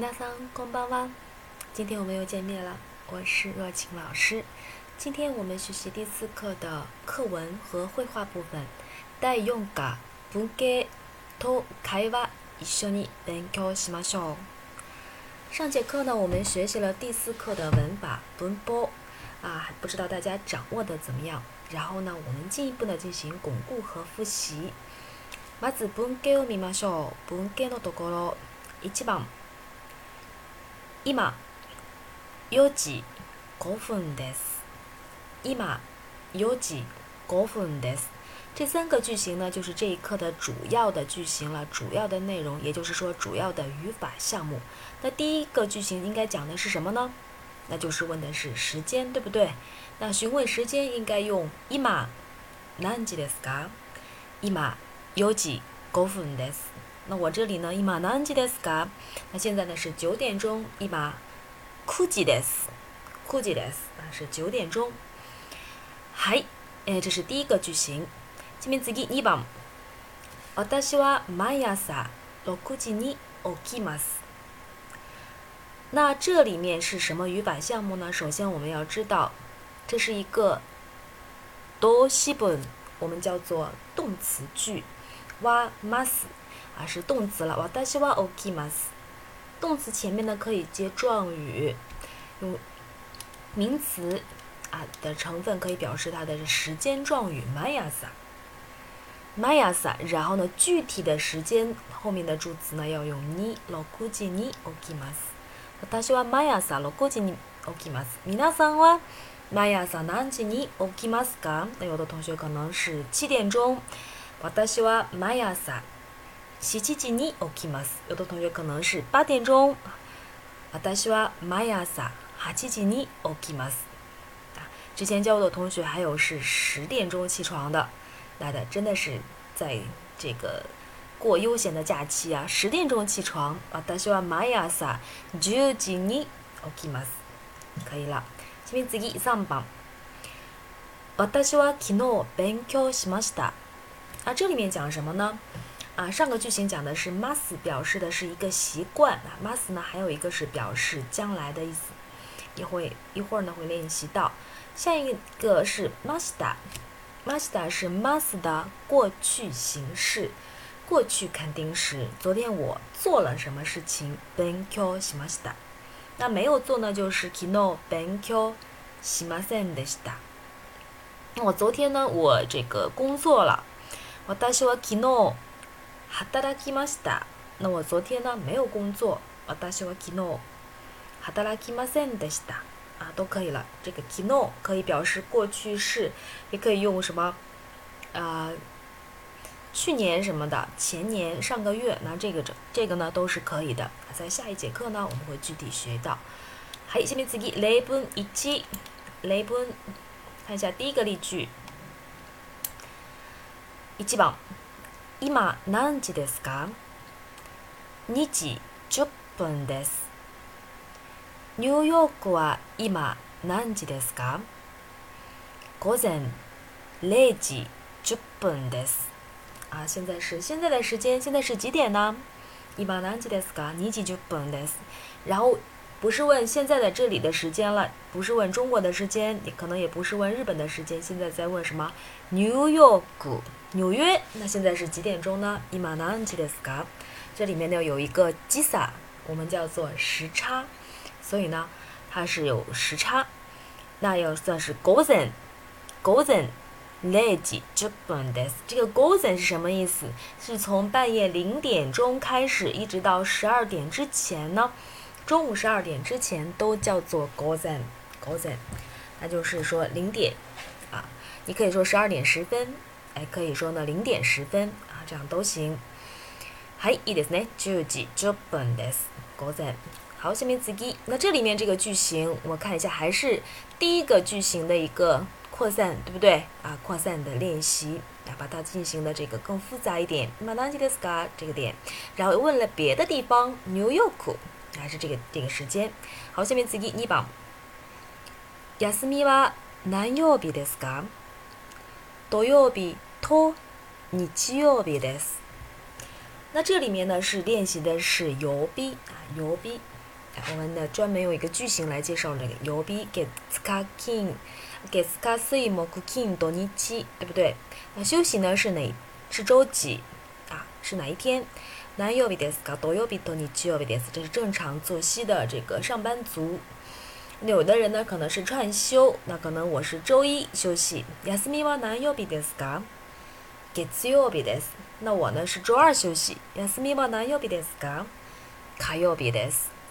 ん、こ桑ばんは。今天我们又见面了。我是若晴老师。今天我们学习第四课的课文和绘画部分。第四课文法と会话一緒に勉強しましょう。上节课呢，我们学习了第四课的文法文法啊，还不知道大家掌握的怎么样？然后呢，我们进一步的进行巩固和复习。まず文法を見ましょう。文法のところ一番。今4时5分です。今4时5分です。这三个句型呢，就是这一课的主要的句型了，主要的内容，也就是说主要的语法项目。那第一个句型应该讲的是什么呢？那就是问的是时间，对不对？那询问时间应该用今。那我这里呢？今玛南吉德斯卡。那现在呢是九点钟。今玛库吉德斯，库吉德斯啊是九点钟。嗨，哎，这是第一个句型。前面自己你把。私は毎朝六時に起きます。那这里面是什么语法项目呢？首先我们要知道，这是一个多西本，我们叫做动词句。m ま s 啊是动词了。私は i m ます。动词前面呢可以接状语，用名词啊的成分可以表示它的时间状语。マイアサ、マイ s a 然后呢具体的时间后面的助词呢要用二六時にオキます。私はマイア時にオキます。皆さんはマイ何時にオキますか？那有的同学可能是七点钟。私は毎朝ア七時に起きます。有的同学可能是八点钟。私は毎朝ア八時に起きます。啊，之前教我的同学还有是十点钟起床的，那的真的是在这个过悠闲的假期啊，十点钟起床。私はマイアサ九時に起きます。可以了。次に次三番。私は昨日勉強しました。那这里面讲什么呢？啊，上个句型讲的是 must 表示的是一个习惯啊。must 呢，还有一个是表示将来的意思，一会一会儿呢会练习到。下一个是 m u s t m u s t 是 must 的过去形式，过去肯定是昨天我做了什么事情。banko m a s t a 那没有做呢就是 kino banko shimase n desu 那我昨天呢，我这个工作了。私は昨日働きました。那我昨天呢没有工作。私は昨日働きませんでした。啊，都可以了。这个昨日可以表示过去式，也可以用什么，呃，去年什么的，前年、上个月，那这个这这个呢都是可以的。在下一节课呢，我们会具体学到。好，下面自己例文一例文，看一下第一个例句。1番今何時ですか ?2 時10分ですニューヨークは今何時ですか午前0時10分です。あ、現在是現在的時間、現在是几点呢？今何時ですか？2時10分です。然后不是问现在的这里的时间了，不是问中国的时间，也可能也不是问日本的时间，现在在问什么？New York。纽约，那现在是几点钟呢？Imanan e 这里面呢有一个吉萨，我们叫做时差，所以呢它是有时差。那要算是 g o d e n g o d e n l e g e je p u n d e s 这个 g o d e n 是什么意思？是从半夜零点钟开始，一直到十二点之前呢，中午十二点之前都叫做 g o d e n g o d e n 那就是说零点啊，你可以说十二点十分。哎，可以说呢，零点十分啊，这样都行。还一点呢，九時九分です。Good j o 好，下面自己。那这里面这个句型，我看一下，还是第一个句型的一个扩散，对不对啊？扩散的练习，啊，把它进行的这个更复杂一点。何当此地斯卡这个点，然后问了别的地方，New York，还是这个这个时间。好，下面自己。你把。休みは何曜日ですか？土曜日、と日曜日です。那这里面呢是练习的是曜日啊，曜日。我们呢专门用一个句型来介绍这个曜日。给卡金、给卡西、莫金、多日对不对？那休息呢是哪？是周几啊？是哪一天？南曜日です、カ多曜日、土日曜日です。这是正常作息的这个上班族。有的人呢，可能是串休。那可能我是周一休息，休みは何曜日ですか？get you be this。那我呢，是周二休息，休みは何曜日ですか？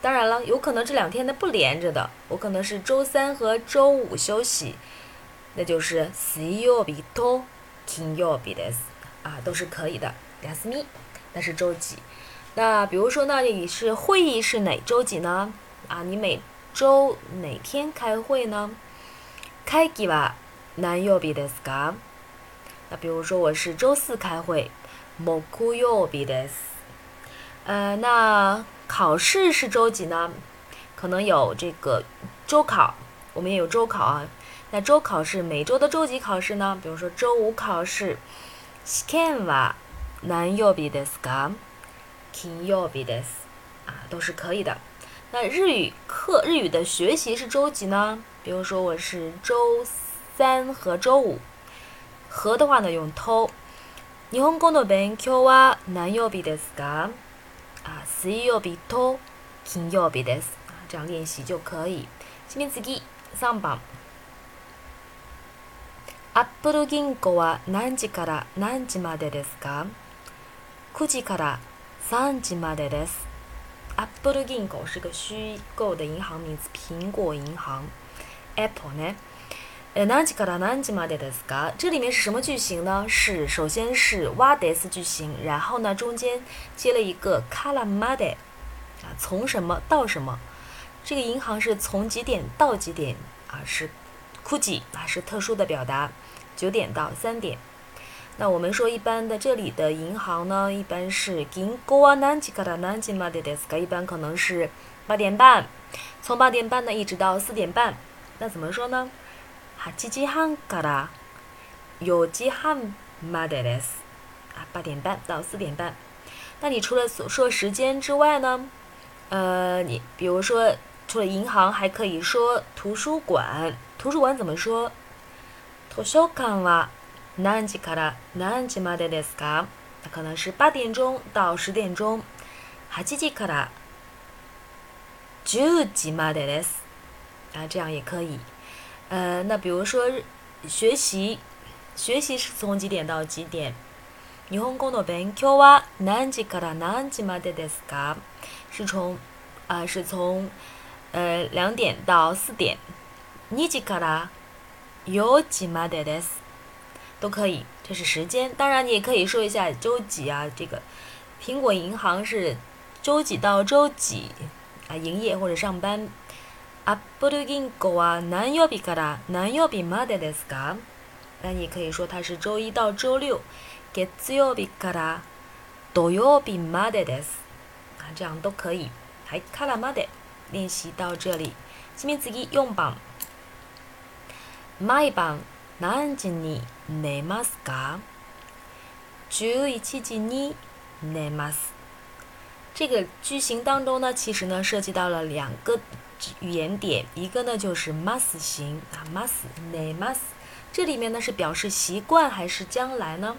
当然了，有可能这两天呢，不连着的。我可能是周三和周五休息，那就是 see you be。to t you be this 啊，都是可以的。休み那是周几？那比如说，那你是会议是哪周几呢？啊，你每。周哪天开会呢？开几哇？哪有别的斯嘎？那比如说我是周四开会，莫库有别的斯。呃，那考试是周几呢？可能有这个周考，我们也有周考啊。那周考是每周的周几考试呢？比如说周五考试，斯肯哇？哪有别的斯嘎？金曜日です，啊，都是可以的。那日语课日语的学习是周几呢？比如说我是周三和周五。和的话呢用偷。日本語の勉強は何曜日ですか？啊，水曜日と金曜日です。啊，这样练习就可以。次面次三番。アップル銀行は何時から何時までですか？9時から3時までです。Apple Inc. 是个虚构的银行名字，苹果银行。Apple 呢？呃，南吉卡拉南吉马德的斯卡，这里面是什么句型呢？是首先是 wa des 句型，然后呢中间接了一个 made，啊，从什么到什么？这个银行是从几点到几点啊？是 kuji 啊，是特殊的表达，九点到三点。那我们说一般的这里的银行呢，一般是金国啊南吉卡拉南吉马德德斯，它一般可能是八点半，从八点半呢一直到四点半。那怎么说呢？哈吉吉汉卡拉，有吉汉马德德斯啊，八点半到四点半。那你除了所说时间之外呢，呃，你比如说除了银行还可以说图书馆，图书馆怎么说？图书馆哇。何時から何時までですか可能是8点钟到10点钟。8時から10時までです。啊，这样也可以。呃，那比如说学习，学习是从几点到几点？日本語の勉強は何時から何時までですか？是从啊、呃，是从呃两点到四点。2時から4時までです。都可以，这是时间。当然你也可以说一下周几啊，这个苹果银行是周几到周几啊营业或者上班。那你可以说它是周一到周六。啊，这样都可以。还卡拉马德，练习到这里。下面自己用榜。买棒。哪一年？内马斯嘎。九一七几年？内马斯。这个句型当中呢，其实呢，涉及到了两个语言点，一个呢就是 m u s t 型啊 m u s 内 m u s t 这里面呢是表示习惯还是将来呢？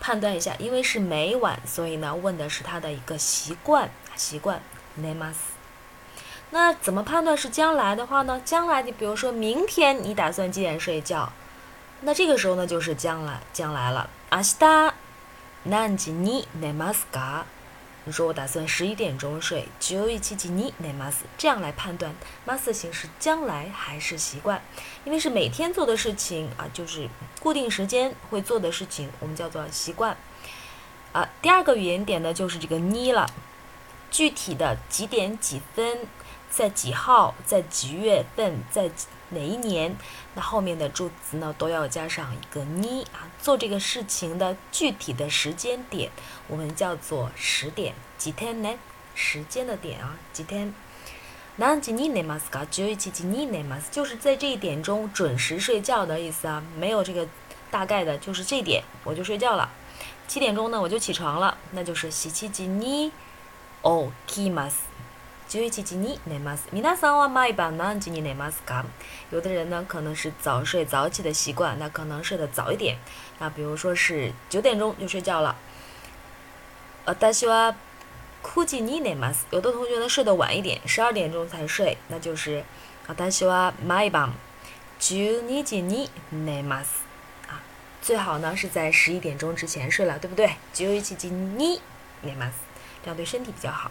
判断一下，因为是每晚，所以呢问的是他的一个习惯，习惯内 mas。那怎么判断是将来的话呢？将来你比如说明天你打算几点睡觉？那这个时候呢，就是将来将来了。阿西达，南吉尼奈马斯嘎。你说我打算十一点钟睡，九一七吉尼奈马斯，这样来判断马斯形式将来还是习惯？因为是每天做的事情啊，就是固定时间会做的事情，我们叫做习惯。啊，第二个语言点呢，就是这个尼了，具体的几点几分？在几号？在几月份？在哪一年？那后面的助词呢，都要加上一个呢啊，做这个事情的具体的时间点，我们叫做时点。几天呢？时间的点啊，几天？那今天呢吗？只有今天呢吗？就是在这一点中准时睡觉的意思啊，没有这个大概的，就是这点我就睡觉了。七点钟呢我就起床了，那就是七七今天哦，今天吗？九一時に寝ます。皆さんは毎晩何時に寝ますか？有的人呢，可能是早睡早起的习惯，那可能睡得早一点，那比如说是九点钟就睡觉了。私は何時に寝ます？有的同学呢睡得晚一点，十二点钟才睡，那就是私は毎晩九一七に寝ます。啊，最好呢是在十一点钟之前睡了，对不对？九一七吉尼奈马这样对身体比较好。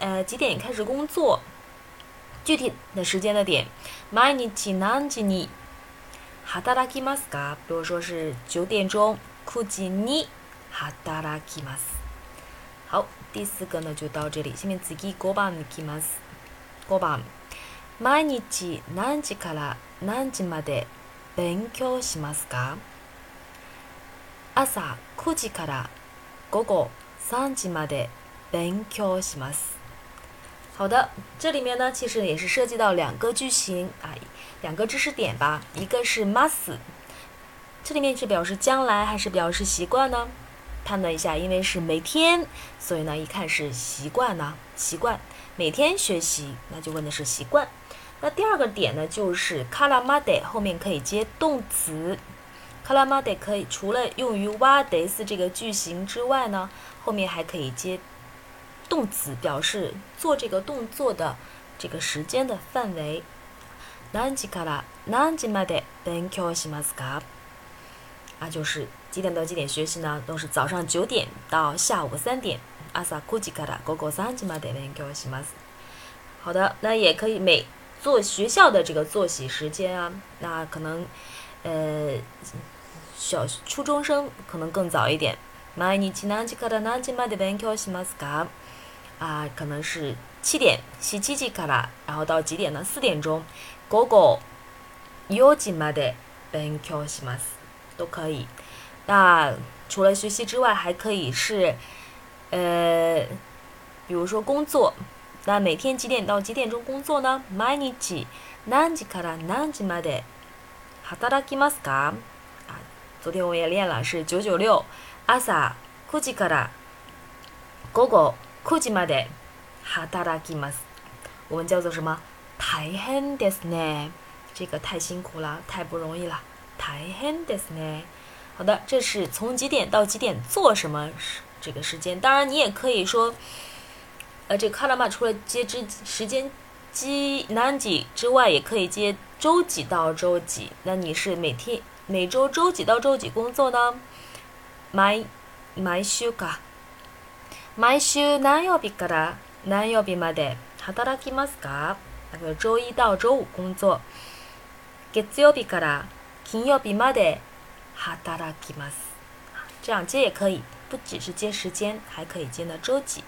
呃几点开始工作？具体的时间的点。毎日何時に働きますか？比如说是九点钟，9時に働きます。好，第四个呢就到这里。下面次五番にきます。5番。毎日何時から何時まで勉強しますか朝九時から午後三時まで勉強します。好的，这里面呢其实也是涉及到两个句型啊，两个知识点吧。一个是 must，这里面是表示将来还是表示习惯呢？判断一下，因为是每天，所以呢一看是习惯呢。习惯每天学习，那就问的是习惯。那第二个点呢，就是卡拉马德后面可以接动词，卡拉马德可以除了用于瓦德 s 这个句型之外呢，后面还可以接。动词表示做这个动作的这个时间的范围。那吉卡拉那吉马德本校西马斯卡，啊，就是几点到几点学习呢？都是早上九点到下午三点。阿萨库吉卡拉哥哥那吉马德本校西马好的，那也可以每做学校的这个作息时间啊，那可能呃，小初中生可能更早一点。啊，可能是七点，七七七卡拉，然后到几点呢？四点钟，狗狗，幺几まで勉強します，都可以。那除了学习之外，还可以是，呃，比如说工作。那每天几点到几点钟工作呢？每日何哪から何哪まで働きますか？啊，昨天我也练了，是九九六，朝萨库から拉，狗苦時ま得，哈きます。我们叫做什么？太狠得すね。这个太辛苦了，太不容易了，太狠得すね。好的，这是从几点到几点做什么这个时间？当然你也可以说，呃，这卡拉玛除了接之时间几、南几之外，也可以接周几到周几？那你是每天、每周周几到周几工作呢？My, my sugar。毎週何曜日から何曜日まで働きますか那个周一到周五工作。月曜日から金曜日まで働きます。这样接也可以，不只是接时间，还可以接呢周几。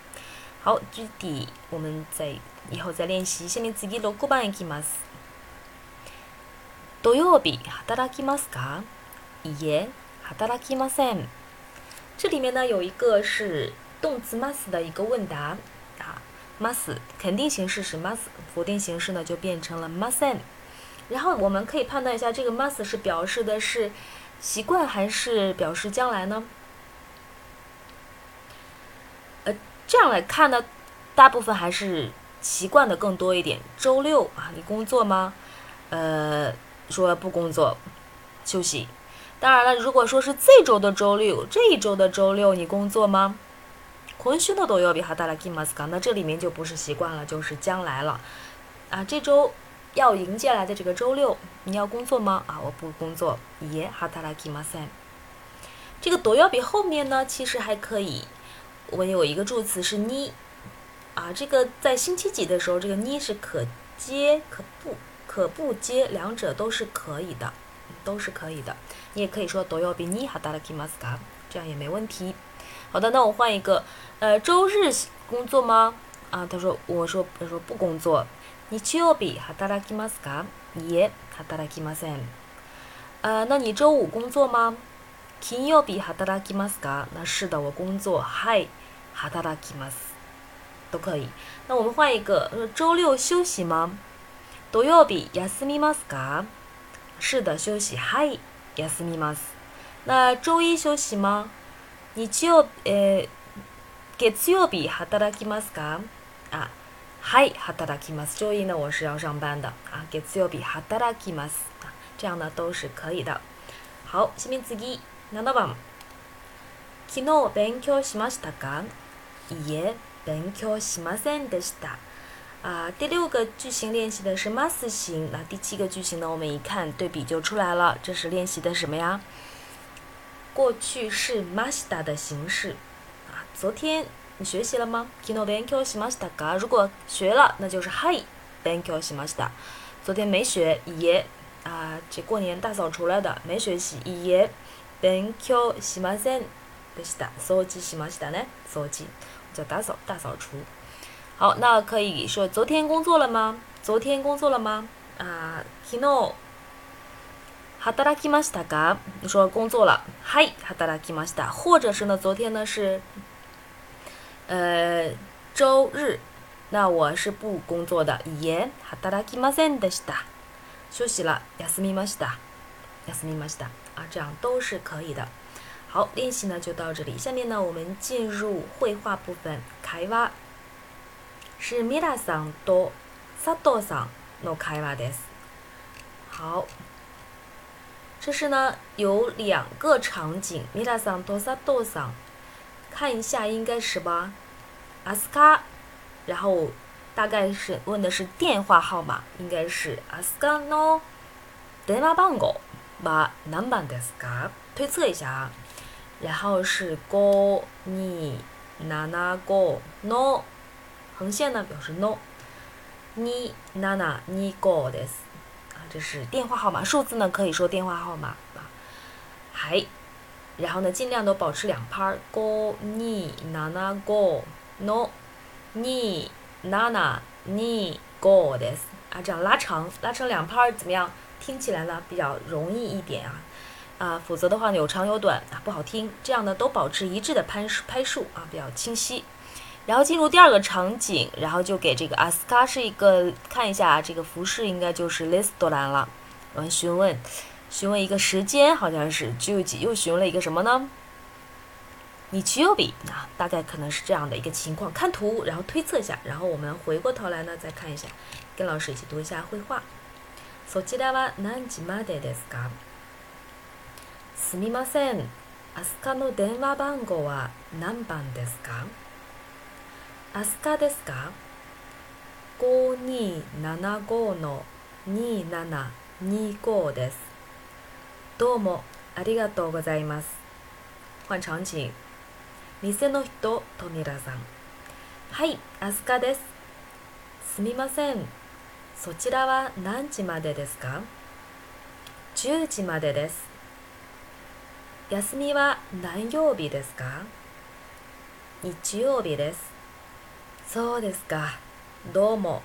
好，具体我们在以后再練習。下面次6番行きます。土曜日働きますか？いいえ、働きません。这里面呢有一个是动词 must 的一个问答啊，must 肯定形式是 must，否定形式呢就变成了 mustn't。然后我们可以判断一下，这个 must 是表示的是习惯还是表示将来呢？呃，这样来看呢，大部分还是习惯的更多一点。周六啊，你工作吗？呃，说不工作，休息。当然了，如果说是这周的周六，这一周的周六，你工作吗？昆须的多要比哈达拉吉玛那这里面就不是习惯了，就是将来了。啊，这周要迎接来的这个周六，你要工作吗？啊，我不工作。耶，哈达拉吉玛赛。这个多要比后面呢，其实还可以。我有一个助词是尼。啊，这个在星期几的时候，这个尼是可接可不，可不接两者都是可以的，都是可以的。你也可以说多要比尼哈达拉吉玛这样也没问题。好的，那我换一个，呃，周日工作吗？啊，他说，我说，他说不工作。日曜日働きますか？玛斯働きません。呃，那你周五工作吗？金曜日働きますか？那是的，我工作。はい、働きます。都可以。那我们换一个，呃，周六休息吗？土曜日休みますか？是的，休息。はい、休みます。那周一休息吗？日曜、えー、月曜日働きますかあ、はい、働きます。周一の我是要上班的月曜日働きます啊，这样呢都是可以的。好，下面次7番。昨日勉強しましたかいえ、勉強しませんでした。啊，第六个句型练习的是 must 型，那第七个句型呢，我们一看对比就出来了，这是练习的什么呀？过去式 must 的形式啊昨天你学习了吗 kinodango 如果学了那就是嗨 banko si 昨天没学 y 啊这过年大扫除了的没学习 yiya banko si ma sen s o y 叫大扫大扫除好那可以说昨天工作了吗昨天工作了吗啊 k i ハタラキマシタ嘎，你说工作了。はい、ハタラキマシタ。或者是呢？昨天呢是，呃，周日，那我是不工作的。いや、ハタラキマセンですだ。休息了。休みました，休みました，啊，这样都是可以的。好，练习呢就到这里。下面呢，我们进入绘画部分，会话。是ミラさんと佐藤さんの会话です。好。这是呢，有两个场景。ミラサンドサド看一下，应该是吧？阿斯卡，然后，大概是问的是电话号码，应该是阿斯卡诺，德マバ狗，把南ナ德斯卡，推测一下啊。然后是ゴニナナゴノ。横线呢，表示ノ。ニナナニゴです。这是电话号码，数字呢可以说电话号码啊，还，然后呢尽量都保持两拍儿，go ni na na go no ni na na ni go 啊，这样拉长拉成两拍儿怎么样？听起来呢比较容易一点啊啊，否则的话有长有短啊不好听，这样呢都保持一致的拍数拍数啊比较清晰。然后进入第二个场景，然后就给这个阿斯卡是一个看一下这个服饰，应该就是雷斯多兰了。我们询问询问一个时间，好像是九又询问了一个什么呢？你去右笔啊，大概可能是这样的一个情况。看图，然后推测一下，然后我们回过头来呢，再看一下，跟老师一起读一下绘画。すみません、アスカの電話番号は何番ですか？アスカですか5275の2725です。どうもありがとうございます。换场景。店の人、富田さん。はい、アスカです。すみません。そちらは何時までですか ?10 時までです。休みは何曜日ですか日曜日です。そうですか、どうも。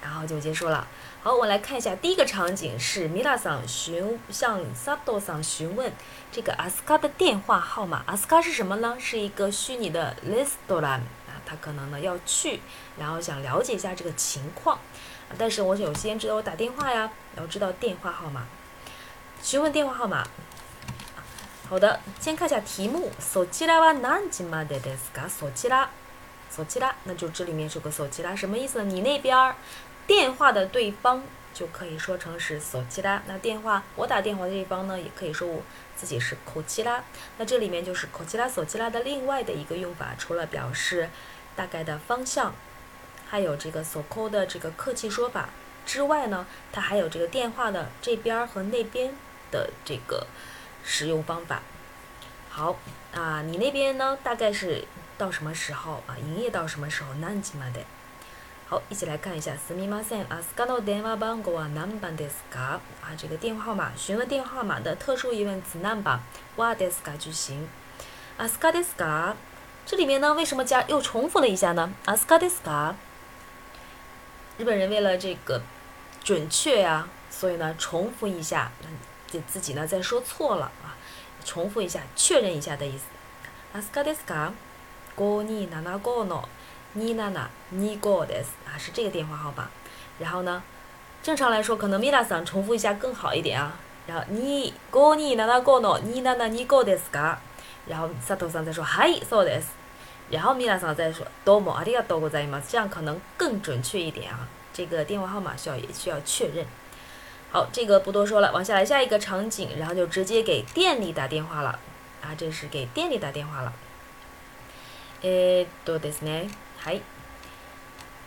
然后就结束了。好，我们来看一下，第一个场景是米拉桑询向萨多桑询问这个阿斯卡的电话号码。阿斯卡是什么呢？是一个虚拟的レストラン啊，他可能呢要去，然后想了解一下这个情况。但是我有时间，知道我打电话呀，要知道电话号码，询问电话号码。好的，先看一下题目。そちらは何時までですか？そちら索奇拉，那就这里面是个索奇拉，什么意思呢？你那边儿电话的对方就可以说成是索奇拉，那电话我打电话的这方呢，也可以说我自己是口奇拉。那这里面就是口奇拉、索奇拉的另外的一个用法，除了表示大概的方向，还有这个索扣的这个客气说法之外呢，它还有这个电话的这边儿和那边的这个使用方法。好啊，你那边呢大概是？到什么时候啊？营业到什么时候？难起码的。好，一起来看一下。スミマセン。あ、スカの電話番号は何番ですか？啊，这个电话号码，询问电话号码的特殊疑问词“なんば”、ワーデスカ句型。あ、スカデスカ。这里面呢，为什么加又重复了一下呢？あ、スカデスカ。日本人为了这个准确呀，所以呢，重复一下，就自己呢再说错了啊，重复一下，确认一下的意思。スカデスカ。哥尼娜娜哥诺，尼娜娜尼哥啊，是这个电话号码。然后呢，正常来说，可能米拉桑重复一下更好一点啊。然后尼哥尼娜娜哥诺，尼娜娜尼哥的是嘎。然后萨托桑再说嗨，そうです。然后米拉桑再说どうもあ、ではどうございま、这样可能更准确一点啊。这个电话号码需要也需要确认。好，这个不多说了，往下来下一个场景，然后就直接给店里打电话了啊。这是给店里打电话了。えー、っとですね。はい。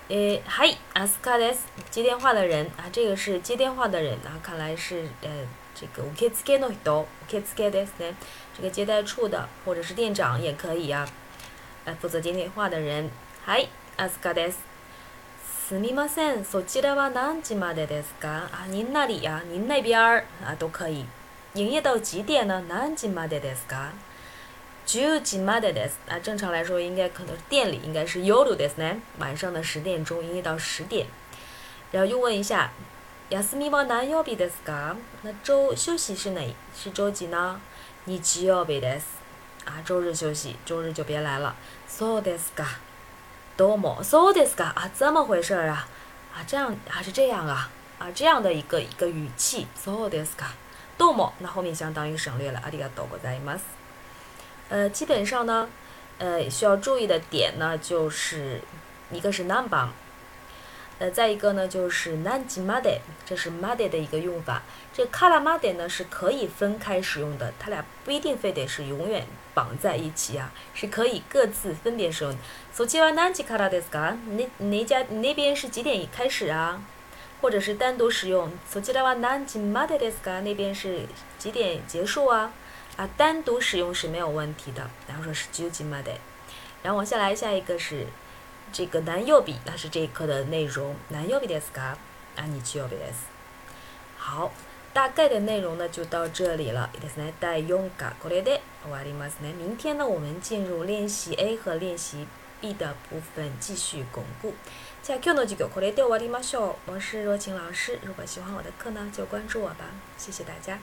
えー、はい、アスカです。接電話的人这个是接的人看来是这个受付の人、受付ですね，这个接待处的或者是店也可以啊，负责接的人。はい、アスカです。すみません、そちらは何時までですか？啊，您那里都可以。营业到几点呢？何時までですか？時までです。啊，正常来说应该可能店里应该是有ですね。晚上的十点钟，营业到十点。然后又问一下，休みは何曜日ですか？那周休息是哪？是周几呢？日曜日です。啊，周日休息，周日就别来了。そうですか。どうも。そうですか？啊，怎么回事啊？啊，这样还是这样啊？啊，这样的一个一个语气。そうですか。どうも。那后面相当于省略了。ありがとうございます。呃，基本上呢，呃，需要注意的点呢，就是一个是 n number。呃，再一个呢就是 n n m a d 德，这是 m d 德的一个用法。这 l m a d 德呢是可以分开使用的，它俩不一定非得是永远绑在一起啊，是可以各自分别使用。索吉 a 难吉卡拉 s k a 那你家那边是几点开始啊？或者是单独使用索吉拉瓦难吉马德斯卡，那边是几点结束啊？啊，单独使用是没有问题的。然后说是 j m o ージ a デ，然后往下来，下一个是这个男右比，那是这一课的内容。男右笔ですか？あ、女右 d です。好，大概的内容呢就到这里了。dai desu ne 来、待用 w a れ i m a s ます t 明天呢，我们进入练习 A 和练习 B 的部分，继续巩固。じゃ今日の授業これで終わりますよ。我是若晴老师，如果喜欢我的课呢，就关注我吧。谢谢大家。